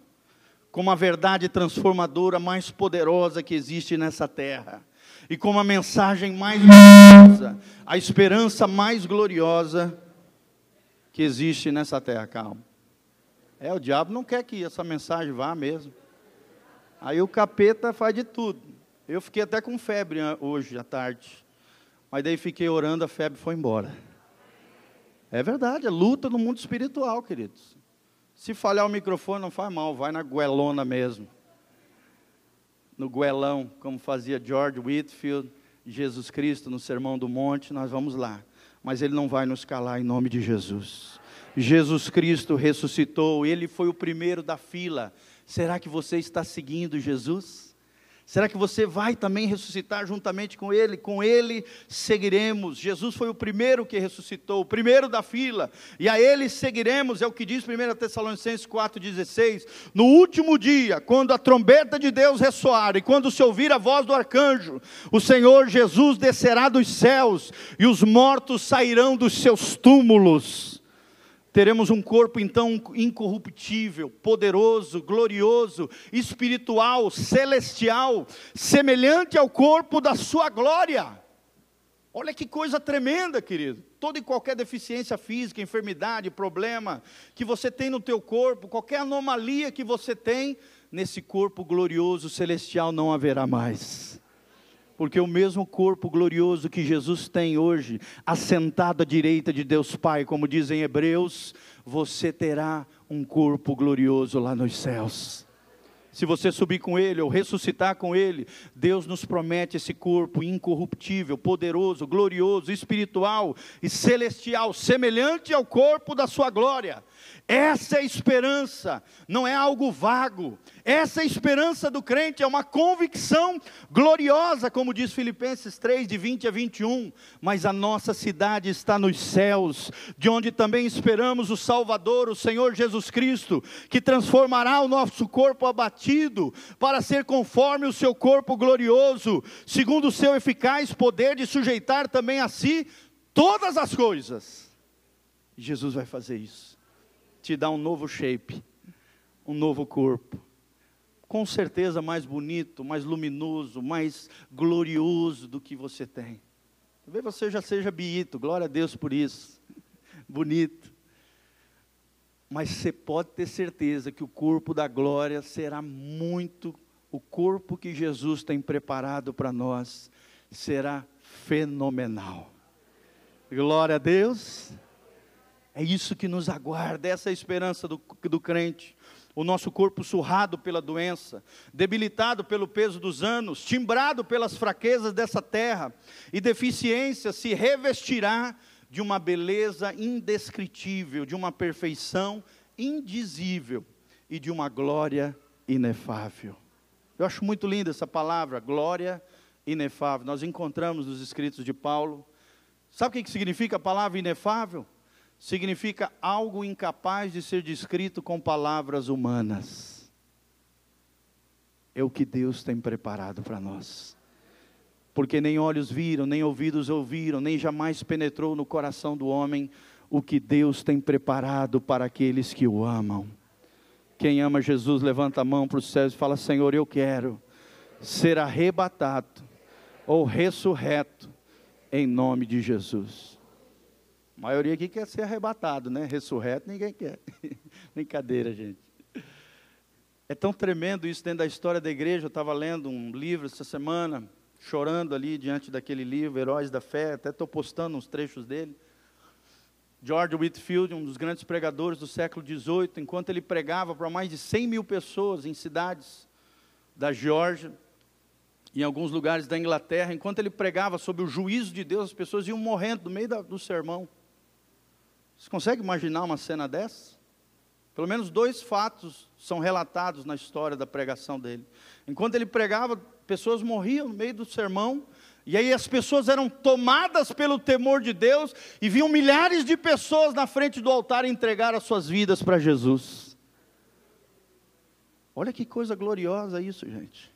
com uma verdade transformadora mais poderosa que existe nessa terra, e com uma mensagem mais gloriosa, a esperança mais gloriosa que existe nessa terra. Calma. É, o diabo não quer que essa mensagem vá mesmo. Aí o capeta faz de tudo. Eu fiquei até com febre hoje à tarde. Mas daí fiquei orando, a febre foi embora. É verdade, é luta no mundo espiritual, queridos. Se falhar o microfone, não faz mal, vai na goelona mesmo. No goelão, como fazia George Whitfield, Jesus Cristo no Sermão do Monte, nós vamos lá. Mas ele não vai nos calar em nome de Jesus. Jesus Cristo ressuscitou, ele foi o primeiro da fila. Será que você está seguindo Jesus? Será que você vai também ressuscitar juntamente com Ele? Com Ele seguiremos. Jesus foi o primeiro que ressuscitou, o primeiro da fila, e a Ele seguiremos, é o que diz 1 Tessalonicenses 4,16. No último dia, quando a trombeta de Deus ressoar, e quando se ouvir a voz do arcanjo, o Senhor Jesus descerá dos céus, e os mortos sairão dos seus túmulos Teremos um corpo então incorruptível, poderoso, glorioso, espiritual, celestial, semelhante ao corpo da sua glória. Olha que coisa tremenda, querido. Toda e qualquer deficiência física, enfermidade, problema que você tem no teu corpo, qualquer anomalia que você tem, nesse corpo glorioso celestial não haverá mais porque o mesmo corpo glorioso que Jesus tem hoje, assentado à direita de Deus Pai, como dizem Hebreus, você terá um corpo glorioso lá nos céus. Se você subir com Ele ou ressuscitar com Ele, Deus nos promete esse corpo incorruptível, poderoso, glorioso, espiritual e celestial, semelhante ao corpo da Sua glória. Essa é a esperança, não é algo vago. Essa é a esperança do crente, é uma convicção gloriosa, como diz Filipenses 3, de 20 a 21. Mas a nossa cidade está nos céus, de onde também esperamos o Salvador, o Senhor Jesus Cristo, que transformará o nosso corpo abatido, para ser conforme o seu corpo glorioso, segundo o seu eficaz poder de sujeitar também a si todas as coisas. Jesus vai fazer isso te dá um novo shape, um novo corpo. Com certeza mais bonito, mais luminoso, mais glorioso do que você tem. Talvez você já seja biito, glória a Deus por isso. Bonito. Mas você pode ter certeza que o corpo da glória será muito, o corpo que Jesus tem preparado para nós será fenomenal. Glória a Deus. É isso que nos aguarda, essa é a esperança do, do crente. o nosso corpo surrado pela doença, debilitado pelo peso dos anos, timbrado pelas fraquezas dessa terra e deficiência, se revestirá de uma beleza indescritível, de uma perfeição indizível e de uma glória inefável. Eu acho muito linda essa palavra, glória inefável. Nós encontramos nos escritos de Paulo. Sabe o que significa a palavra inefável? Significa algo incapaz de ser descrito com palavras humanas. É o que Deus tem preparado para nós. Porque nem olhos viram, nem ouvidos ouviram, nem jamais penetrou no coração do homem o que Deus tem preparado para aqueles que o amam. Quem ama Jesus, levanta a mão para os céus e fala: Senhor, eu quero ser arrebatado ou ressurreto em nome de Jesus. A maioria aqui quer ser arrebatado, né? Ressurreto ninguém quer. Brincadeira, gente. É tão tremendo isso dentro da história da igreja. Eu estava lendo um livro essa semana, chorando ali diante daquele livro, Heróis da Fé. Até estou postando uns trechos dele. George Whitfield, um dos grandes pregadores do século XVIII, enquanto ele pregava para mais de 100 mil pessoas em cidades da Geórgia, em alguns lugares da Inglaterra, enquanto ele pregava sobre o juízo de Deus, as pessoas iam morrendo no meio da, do sermão. Você consegue imaginar uma cena dessa? Pelo menos dois fatos são relatados na história da pregação dele. Enquanto ele pregava, pessoas morriam no meio do sermão, e aí as pessoas eram tomadas pelo temor de Deus, e viam milhares de pessoas na frente do altar entregar as suas vidas para Jesus. Olha que coisa gloriosa isso, gente.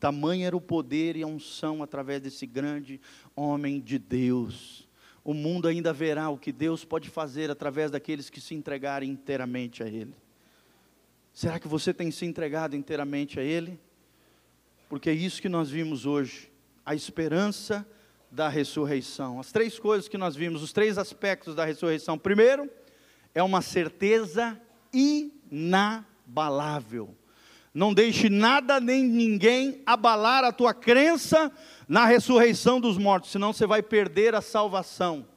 Tamanho era o poder e a unção através desse grande homem de Deus o mundo ainda verá o que Deus pode fazer através daqueles que se entregarem inteiramente a Ele. Será que você tem se entregado inteiramente a Ele? Porque é isso que nós vimos hoje, a esperança da ressurreição. As três coisas que nós vimos, os três aspectos da ressurreição. Primeiro, é uma certeza inabalável. Não deixe nada nem ninguém abalar a tua crença na ressurreição dos mortos, senão você vai perder a salvação.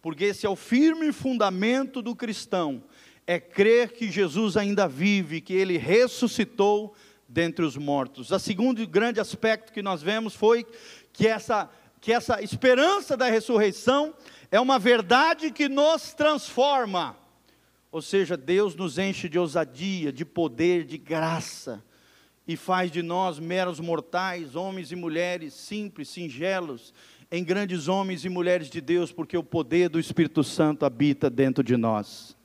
Porque esse é o firme fundamento do cristão, é crer que Jesus ainda vive, que ele ressuscitou dentre os mortos. O segundo grande aspecto que nós vemos foi que essa que essa esperança da ressurreição é uma verdade que nos transforma. Ou seja, Deus nos enche de ousadia, de poder, de graça e faz de nós meros mortais, homens e mulheres simples, singelos, em grandes homens e mulheres de Deus, porque o poder do Espírito Santo habita dentro de nós.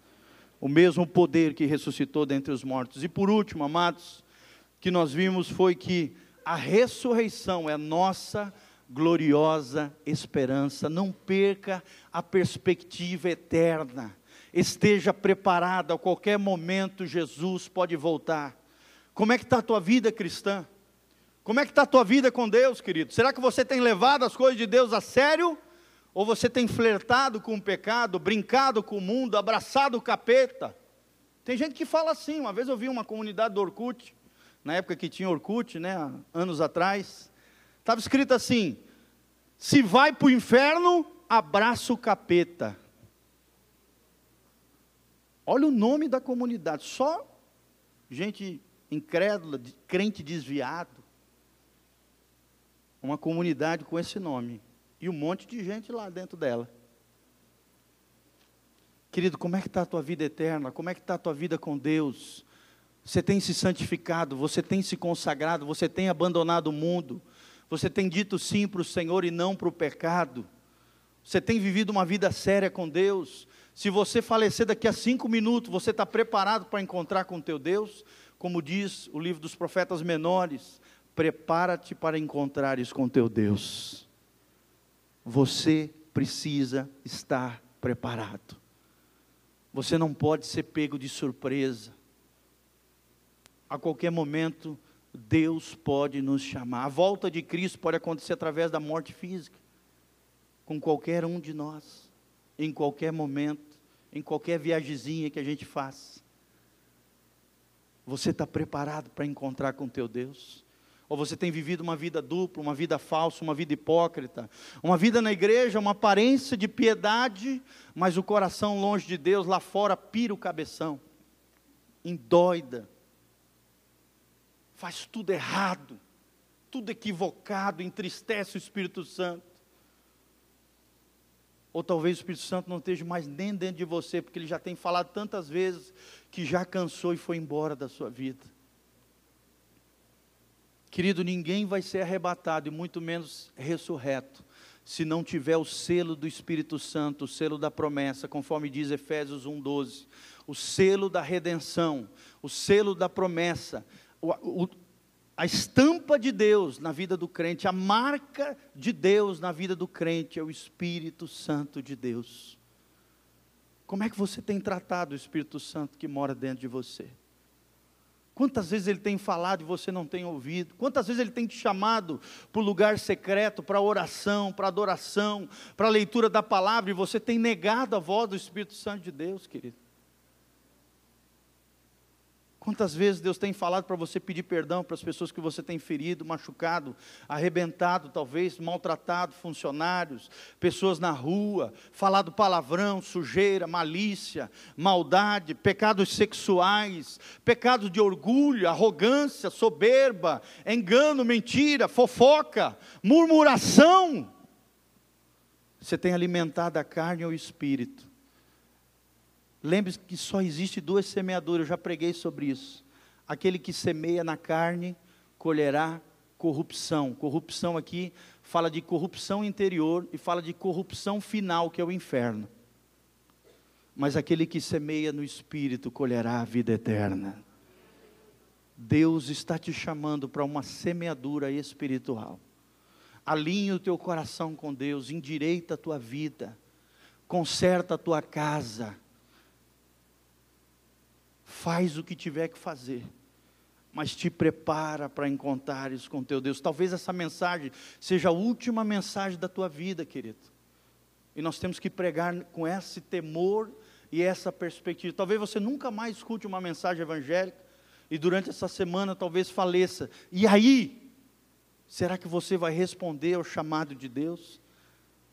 O mesmo poder que ressuscitou dentre os mortos. E por último, amados, que nós vimos foi que a ressurreição é nossa gloriosa esperança. Não perca a perspectiva eterna. Esteja preparado, a qualquer momento Jesus pode voltar. Como é que está a tua vida cristã? Como é que está a tua vida com Deus, querido? Será que você tem levado as coisas de Deus a sério? Ou você tem flertado com o pecado, brincado com o mundo, abraçado o capeta? Tem gente que fala assim. Uma vez eu vi uma comunidade do Orkut, na época que tinha Orkut, né, anos atrás. Estava escrito assim: se vai para o inferno, abraça o capeta. Olha o nome da comunidade, só gente incrédula, crente desviado. Uma comunidade com esse nome. E um monte de gente lá dentro dela. Querido, como é que está a tua vida eterna? Como é que está a tua vida com Deus? Você tem se santificado, você tem se consagrado, você tem abandonado o mundo, você tem dito sim para o Senhor e não para o pecado. Você tem vivido uma vida séria com Deus. Se você falecer daqui a cinco minutos, você está preparado para encontrar com teu Deus? como diz o livro dos profetas menores, prepara-te para encontrares com teu Deus. Você precisa estar preparado. Você não pode ser pego de surpresa. A qualquer momento, Deus pode nos chamar. A volta de Cristo pode acontecer através da morte física, com qualquer um de nós, em qualquer momento, em qualquer viagemzinha que a gente faça. Você está preparado para encontrar com teu Deus? Ou você tem vivido uma vida dupla, uma vida falsa, uma vida hipócrita, uma vida na igreja, uma aparência de piedade, mas o coração longe de Deus, lá fora pira o cabeção. indóida, faz tudo errado, tudo equivocado, entristece o Espírito Santo. Ou talvez o Espírito Santo não esteja mais nem dentro de você, porque ele já tem falado tantas vezes que já cansou e foi embora da sua vida. Querido, ninguém vai ser arrebatado, e muito menos ressurreto, se não tiver o selo do Espírito Santo, o selo da promessa, conforme diz Efésios 1,12, o selo da redenção, o selo da promessa, o, o, a estampa de Deus na vida do crente, a marca de Deus na vida do crente é o Espírito Santo de Deus. Como é que você tem tratado o Espírito Santo que mora dentro de você? Quantas vezes ele tem falado e você não tem ouvido? Quantas vezes ele tem te chamado para o lugar secreto, para oração, para adoração, para leitura da palavra e você tem negado a voz do Espírito Santo de Deus, querido? Quantas vezes Deus tem falado para você pedir perdão para as pessoas que você tem ferido, machucado, arrebentado, talvez, maltratado, funcionários, pessoas na rua, falado palavrão, sujeira, malícia, maldade, pecados sexuais, pecados de orgulho, arrogância, soberba, engano, mentira, fofoca, murmuração. Você tem alimentado a carne ou o espírito? Lembre-se que só existe duas semeaduras, eu já preguei sobre isso. Aquele que semeia na carne colherá corrupção. Corrupção aqui fala de corrupção interior e fala de corrupção final, que é o inferno. Mas aquele que semeia no espírito colherá a vida eterna. Deus está te chamando para uma semeadura espiritual. Alinhe o teu coração com Deus, endireita a tua vida, conserta a tua casa faz o que tiver que fazer, mas te prepara para encontrares com teu Deus. Talvez essa mensagem seja a última mensagem da tua vida, querido. E nós temos que pregar com esse temor e essa perspectiva. Talvez você nunca mais escute uma mensagem evangélica e durante essa semana talvez faleça. E aí, será que você vai responder ao chamado de Deus?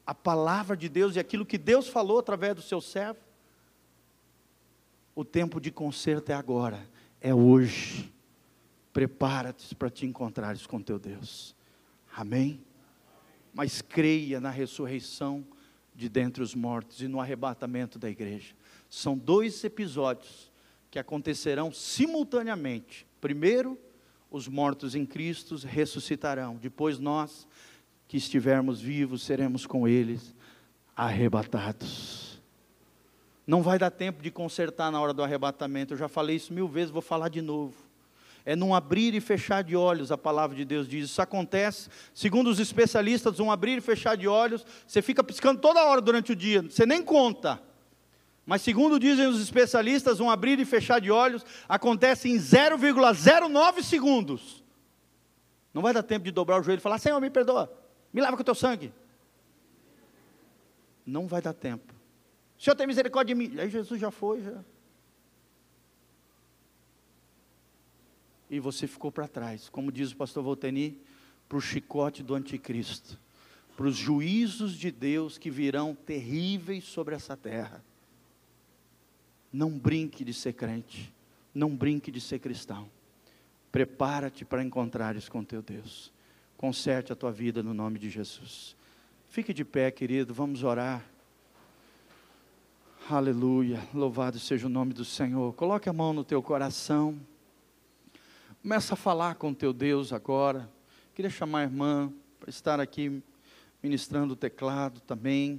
A palavra de Deus e aquilo que Deus falou através do seu servo? O tempo de conserto é agora, é hoje. Prepara-te para te encontrares com teu Deus. Amém? Mas creia na ressurreição de dentre os mortos e no arrebatamento da igreja. São dois episódios que acontecerão simultaneamente. Primeiro, os mortos em Cristo ressuscitarão. Depois, nós que estivermos vivos seremos com eles arrebatados. Não vai dar tempo de consertar na hora do arrebatamento. Eu já falei isso mil vezes, vou falar de novo. É num abrir e fechar de olhos, a palavra de Deus diz. Isso acontece, segundo os especialistas, um abrir e fechar de olhos, você fica piscando toda hora durante o dia, você nem conta. Mas segundo dizem os especialistas, um abrir e fechar de olhos acontece em 0,09 segundos. Não vai dar tempo de dobrar o joelho e falar: Senhor, me perdoa, me lava com o teu sangue. Não vai dar tempo. Senhor tem misericórdia de mim. Aí Jesus já foi, já. E você ficou para trás, como diz o pastor Volteni, para o chicote do anticristo, para os juízos de Deus que virão terríveis sobre essa terra. Não brinque de ser crente, não brinque de ser cristão. Prepara-te para encontrares com teu Deus. Conserte a tua vida no nome de Jesus. Fique de pé, querido, vamos orar. Aleluia, louvado seja o nome do Senhor. Coloque a mão no teu coração. Começa a falar com teu Deus agora. Queria chamar a irmã para estar aqui ministrando o teclado também.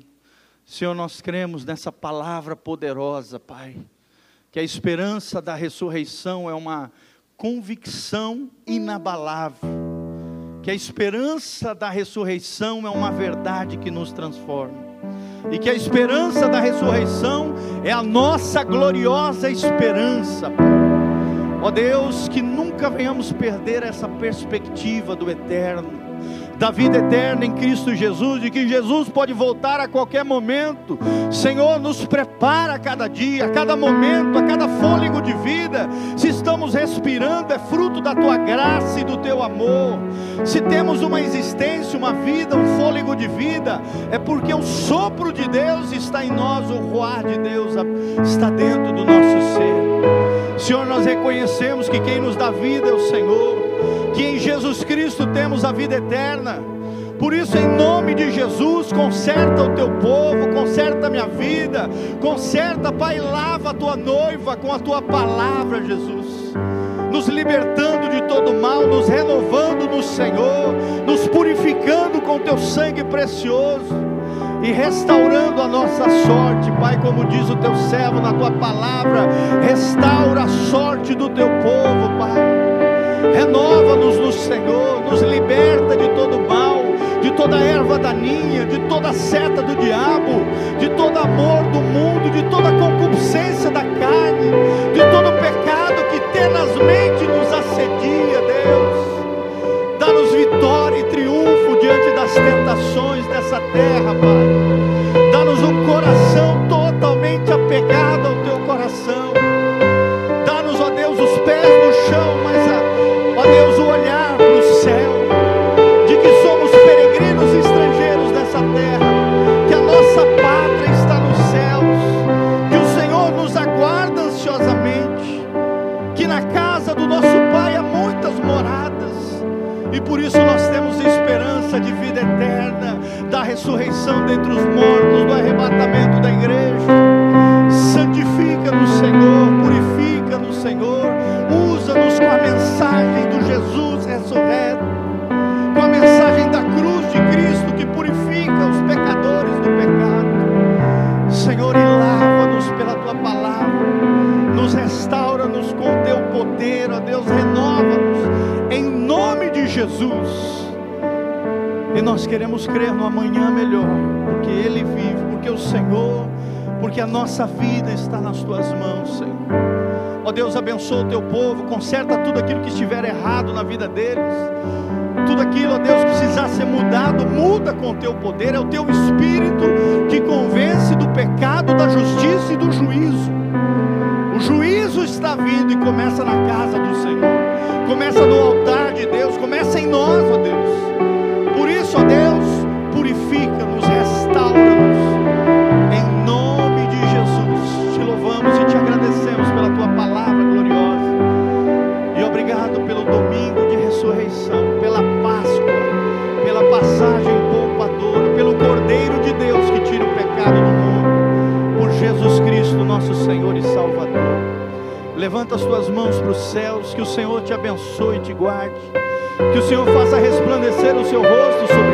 Senhor, nós cremos nessa palavra poderosa, Pai, que a esperança da ressurreição é uma convicção inabalável, que a esperança da ressurreição é uma verdade que nos transforma e que a esperança da ressurreição é a nossa gloriosa esperança. Ó Deus, que nunca venhamos perder essa perspectiva do eterno da vida eterna em Cristo Jesus, de que Jesus pode voltar a qualquer momento. Senhor, nos prepara a cada dia, a cada momento, a cada fôlego de vida. Se estamos respirando, é fruto da tua graça e do teu amor. Se temos uma existência, uma vida, um fôlego de vida, é porque o sopro de Deus está em nós, o roar de Deus está dentro do nosso ser. Senhor, nós reconhecemos que quem nos dá vida é o Senhor que em Jesus Cristo temos a vida eterna. Por isso, em nome de Jesus, conserta o teu povo, conserta a minha vida, conserta, Pai, lava a tua noiva com a tua palavra, Jesus. Nos libertando de todo mal, nos renovando no Senhor, nos purificando com teu sangue precioso e restaurando a nossa sorte, Pai, como diz o teu servo na tua palavra, restaura a sorte do teu povo, Pai Renova-nos no Senhor, nos liberta de todo mal, de toda erva daninha, de toda seta do diabo, de todo amor do mundo, de toda concupiscência da carne, de todo pecado que tenazmente nos assedia, Deus. Dá-nos vitória e triunfo diante das tentações vida deles. Tudo aquilo, ó Deus, que precisar ser mudado, muda com o teu poder, é o teu espírito que convence do pecado, da justiça e do juízo. O juízo está vindo e começa na casa guarde. Que o Senhor faça resplandecer o seu rosto sobre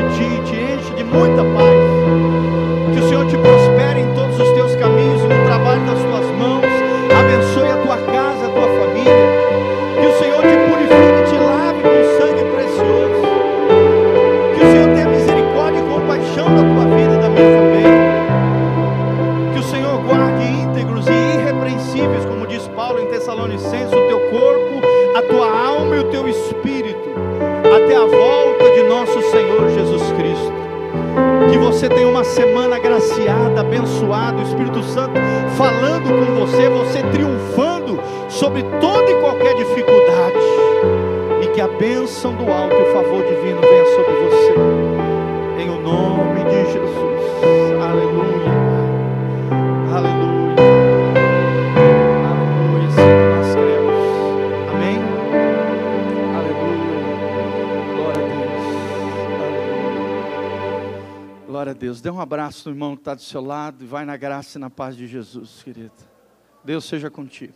está do seu lado e vai na graça e na paz de Jesus, querida. Deus seja contigo.